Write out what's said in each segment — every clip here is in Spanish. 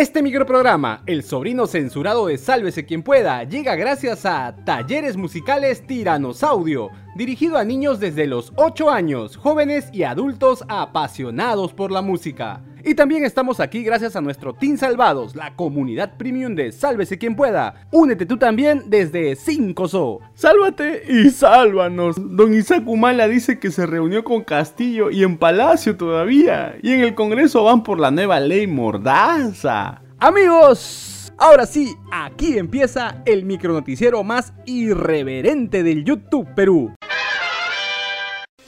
Este microprograma, El sobrino censurado de Sálvese quien pueda, llega gracias a Talleres Musicales Tiranosaudio, dirigido a niños desde los 8 años, jóvenes y adultos apasionados por la música. Y también estamos aquí gracias a nuestro Team Salvados, la comunidad premium de Sálvese quien pueda. Únete tú también desde 5SO. Sálvate y sálvanos. Don Isaac Humala dice que se reunió con Castillo y en Palacio todavía. Y en el Congreso van por la nueva ley Mordaza. Amigos, ahora sí, aquí empieza el micronoticiero más irreverente del YouTube Perú.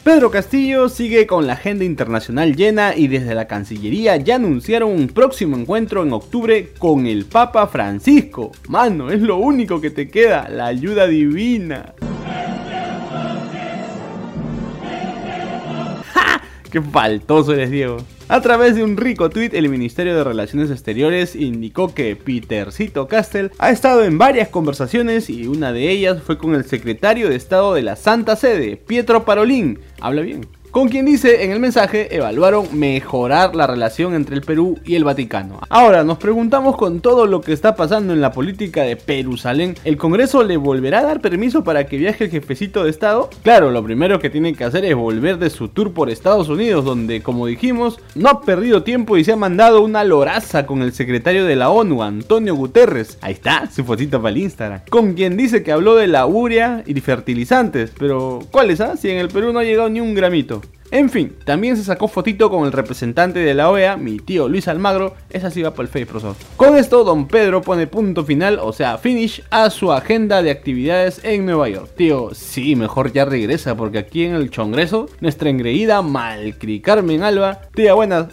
Pedro Castillo sigue con la agenda internacional llena y desde la Cancillería ya anunciaron un próximo encuentro en octubre con el Papa Francisco. Mano, es lo único que te queda, la ayuda divina. ¡Ja! ¡Qué faltoso eres, Diego! A través de un rico tuit, el Ministerio de Relaciones Exteriores indicó que Petercito Castell ha estado en varias conversaciones y una de ellas fue con el secretario de Estado de la Santa Sede, Pietro Parolín. Habla bien con quien dice en el mensaje evaluaron mejorar la relación entre el Perú y el Vaticano. Ahora nos preguntamos con todo lo que está pasando en la política de Perusalén, ¿el Congreso le volverá a dar permiso para que viaje el jefecito de Estado? Claro, lo primero que tiene que hacer es volver de su tour por Estados Unidos, donde como dijimos, no ha perdido tiempo y se ha mandado una loraza con el secretario de la ONU, Antonio Guterres. Ahí está, su fotito para el Instagram. Con quien dice que habló de la urea y fertilizantes, pero ¿cuáles? Ah? Si en el Perú no ha llegado ni un gramito. En fin, también se sacó fotito con el representante de la OEA, mi tío Luis Almagro, esa sí va por el Face profesor. Con esto, don Pedro pone punto final, o sea, finish, a su agenda de actividades en Nueva York. Tío, sí, mejor ya regresa, porque aquí en el Congreso, nuestra engreída Malcri Carmen Alba, tía buenas,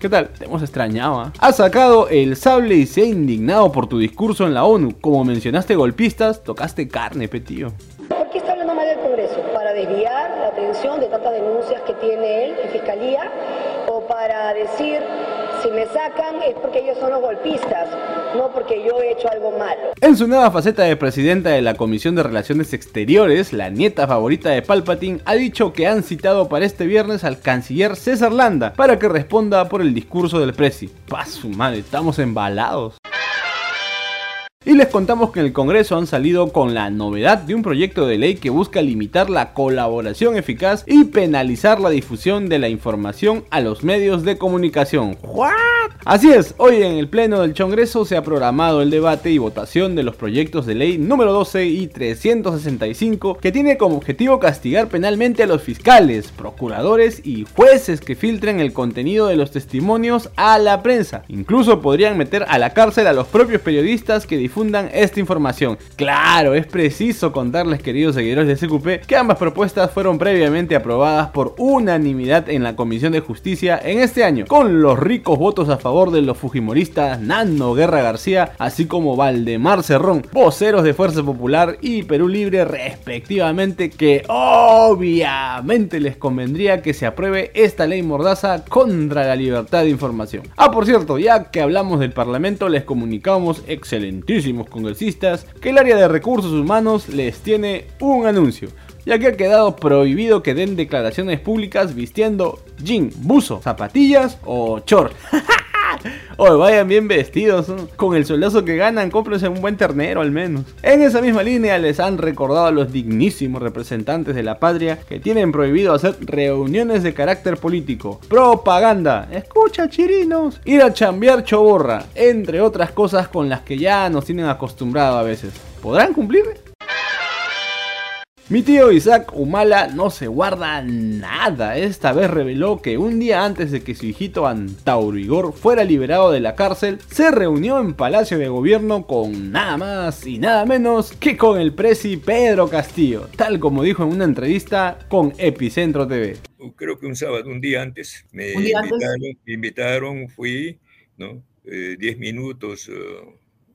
¿Qué tal? Te hemos extrañado. ¿ah? Ha sacado el sable y se ha indignado por tu discurso en la ONU. Como mencionaste golpistas, tocaste carne, petío. ¿Por qué está hablando mal del Congreso? ¿Para desviar atención de tantas denuncias que tiene él en Fiscalía? ¿O para decir si me sacan es porque ellos son los golpistas, no porque yo he hecho algo malo. En su nueva faceta de presidenta de la Comisión de Relaciones Exteriores, la nieta favorita de Palpatine ha dicho que han citado para este viernes al canciller César Landa para que responda por el discurso del presi. Paso madre, estamos embalados. Y les contamos que en el Congreso han salido con la novedad de un proyecto de ley que busca limitar la colaboración eficaz y penalizar la difusión de la información a los medios de comunicación. ¿What? Así es, hoy en el Pleno del Congreso se ha programado el debate y votación de los proyectos de ley número 12 y 365 que tiene como objetivo castigar penalmente a los fiscales, procuradores y jueces que filtren el contenido de los testimonios a la prensa. Incluso podrían meter a la cárcel a los propios periodistas que difunden esta información. Claro, es preciso contarles, queridos seguidores de CQP, que ambas propuestas fueron previamente aprobadas por unanimidad en la Comisión de Justicia en este año, con los ricos votos a favor de los fujimoristas Nano Guerra García, así como Valdemar Cerrón, voceros de Fuerza Popular y Perú Libre respectivamente, que obviamente les convendría que se apruebe esta ley mordaza contra la libertad de información. Ah, por cierto, ya que hablamos del Parlamento, les comunicamos excelentísimo congresistas que el área de recursos humanos les tiene un anuncio, ya que ha quedado prohibido que den declaraciones públicas vistiendo jean, buzo, zapatillas o short. O vayan bien vestidos, con el soldazo que ganan, cómprense un buen ternero al menos. En esa misma línea les han recordado a los dignísimos representantes de la patria que tienen prohibido hacer reuniones de carácter político, propaganda, escucha chirinos, ir a chambear choborra, entre otras cosas con las que ya nos tienen acostumbrado a veces. ¿Podrán cumplir? Mi tío Isaac Humala no se guarda nada. Esta vez reveló que un día antes de que su hijito Antauro Igor fuera liberado de la cárcel, se reunió en Palacio de Gobierno con nada más y nada menos que con el presi Pedro Castillo, tal como dijo en una entrevista con Epicentro TV. Creo que un sábado, un día antes, me invitaron, invitaron, fui, ¿no? 10 eh, minutos, uh,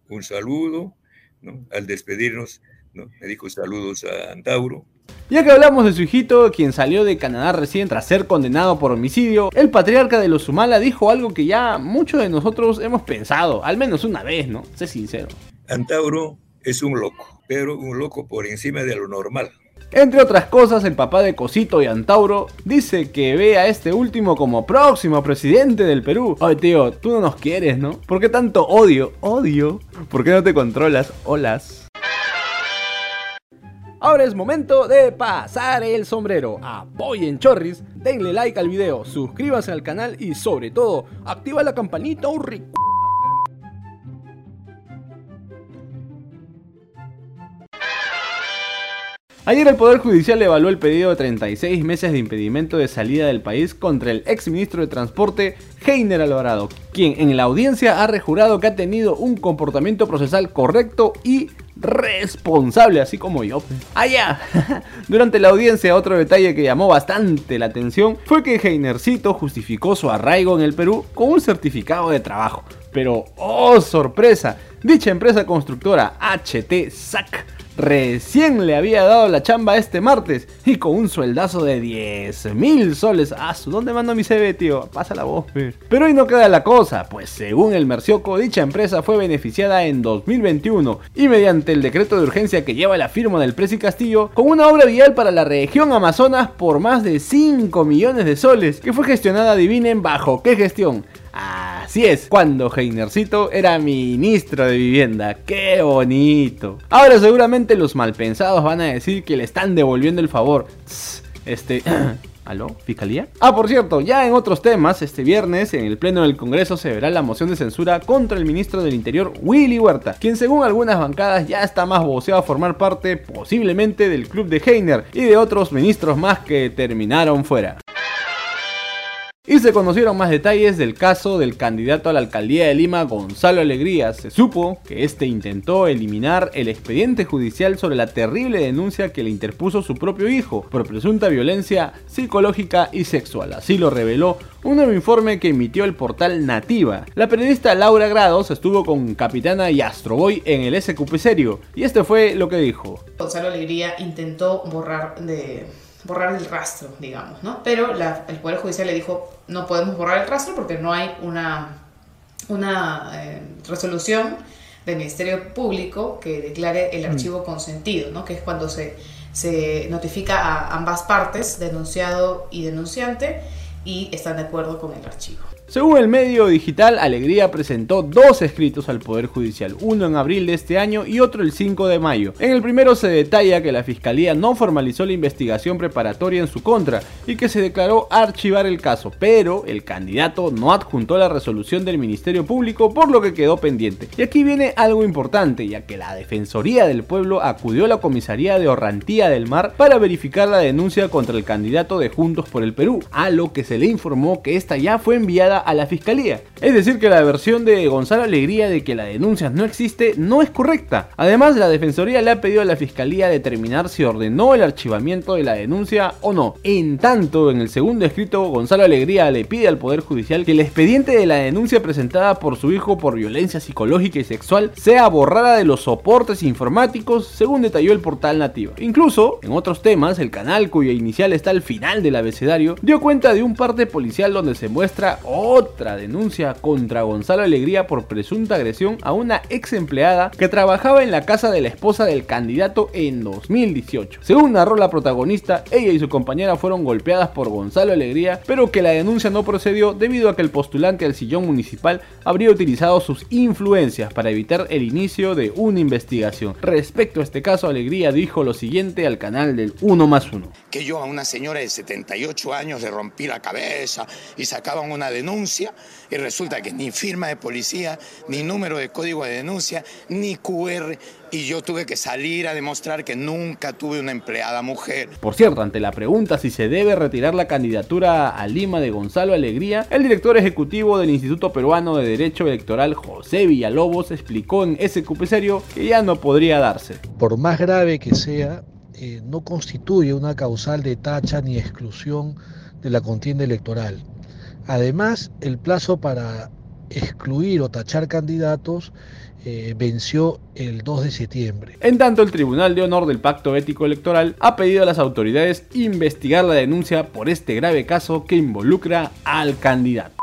un saludo, ¿no? Al despedirnos me dijo saludos a Antauro. Ya que hablamos de su hijito, quien salió de Canadá recién tras ser condenado por homicidio, el patriarca de los Sumala dijo algo que ya muchos de nosotros hemos pensado, al menos una vez, ¿no? Sé sincero. Antauro es un loco, pero un loco por encima de lo normal. Entre otras cosas, el papá de Cosito y Antauro dice que ve a este último como próximo presidente del Perú. Ay tío, tú no nos quieres, ¿no? ¿Por qué tanto odio? Odio. ¿Por qué no te controlas? Olas. Ahora es momento de pasar el sombrero. Apoyen Chorris, denle like al video, suscríbanse al canal y sobre todo, activa la campanita un Ayer el Poder Judicial evaluó el pedido de 36 meses de impedimento de salida del país contra el ex ministro de Transporte Heiner Alvarado, quien en la audiencia ha rejurado que ha tenido un comportamiento procesal correcto y responsable, así como yo. Allá. Durante la audiencia, otro detalle que llamó bastante la atención fue que Heinercito justificó su arraigo en el Perú con un certificado de trabajo. Pero, oh sorpresa, dicha empresa constructora HT SAC recién le había dado la chamba este martes y con un sueldazo de 10 mil soles. Ah, ¿dónde mando mi CV, tío? Pasa la voz. Pero hoy no queda la cosa, pues según el Mercioco, dicha empresa fue beneficiada en 2021 y mediante el decreto de urgencia que lleva la firma del Presi Castillo, con una obra vial para la región Amazonas por más de 5 millones de soles, que fue gestionada, adivinen, bajo qué gestión Así es, cuando Heinercito era ministro de vivienda. ¡Qué bonito! Ahora seguramente los malpensados van a decir que le están devolviendo el favor. este... ¿Aló? ¿Fiscalía? Ah, por cierto, ya en otros temas, este viernes en el Pleno del Congreso se verá la moción de censura contra el ministro del Interior, Willy Huerta, quien según algunas bancadas ya está más boceado a formar parte posiblemente del club de Heiner y de otros ministros más que terminaron fuera. Y se conocieron más detalles del caso del candidato a la alcaldía de Lima, Gonzalo Alegría. Se supo que este intentó eliminar el expediente judicial sobre la terrible denuncia que le interpuso su propio hijo por presunta violencia psicológica y sexual. Así lo reveló un nuevo informe que emitió el portal Nativa. La periodista Laura Grados estuvo con Capitana y Astroboy en el SQP Serio y este fue lo que dijo. Gonzalo Alegría intentó borrar de borrar el rastro, digamos, ¿no? Pero el Poder Judicial le dijo, no podemos borrar el rastro porque no hay una, una eh, resolución del Ministerio Público que declare el mm. archivo consentido, ¿no? Que es cuando se, se notifica a ambas partes, denunciado y denunciante, y están de acuerdo con el archivo. Según el medio digital, Alegría presentó dos escritos al Poder Judicial, uno en abril de este año y otro el 5 de mayo. En el primero se detalla que la Fiscalía no formalizó la investigación preparatoria en su contra y que se declaró archivar el caso, pero el candidato no adjuntó la resolución del Ministerio Público por lo que quedó pendiente. Y aquí viene algo importante, ya que la Defensoría del Pueblo acudió a la comisaría de Orrantía del Mar para verificar la denuncia contra el candidato de Juntos por el Perú, a lo que se le informó que esta ya fue enviada a la fiscalía. Es decir, que la versión de Gonzalo Alegría de que la denuncia no existe no es correcta. Además, la defensoría le ha pedido a la fiscalía determinar si ordenó el archivamiento de la denuncia o no. En tanto, en el segundo escrito, Gonzalo Alegría le pide al Poder Judicial que el expediente de la denuncia presentada por su hijo por violencia psicológica y sexual sea borrada de los soportes informáticos, según detalló el portal nativo. Incluso, en otros temas, el canal cuya inicial está al final del abecedario dio cuenta de un parte policial donde se muestra otra denuncia contra Gonzalo Alegría por presunta agresión a una ex empleada que trabajaba en la casa de la esposa del candidato en 2018. Según narró la protagonista, ella y su compañera fueron golpeadas por Gonzalo Alegría, pero que la denuncia no procedió debido a que el postulante al sillón municipal habría utilizado sus influencias para evitar el inicio de una investigación. Respecto a este caso, Alegría dijo lo siguiente al canal del 1 más 1. Que yo a una señora de 78 años le rompí la cabeza y sacaban una denuncia y resulta que ni firma de policía, ni número de código de denuncia, ni QR y yo tuve que salir a demostrar que nunca tuve una empleada mujer. Por cierto, ante la pregunta si se debe retirar la candidatura a Lima de Gonzalo Alegría, el director ejecutivo del Instituto Peruano de Derecho Electoral, José Villalobos, explicó en ese serio que ya no podría darse. Por más grave que sea, eh, no constituye una causal de tacha ni exclusión de la contienda electoral. Además, el plazo para excluir o tachar candidatos eh, venció el 2 de septiembre. En tanto, el Tribunal de Honor del Pacto Ético Electoral ha pedido a las autoridades investigar la denuncia por este grave caso que involucra al candidato.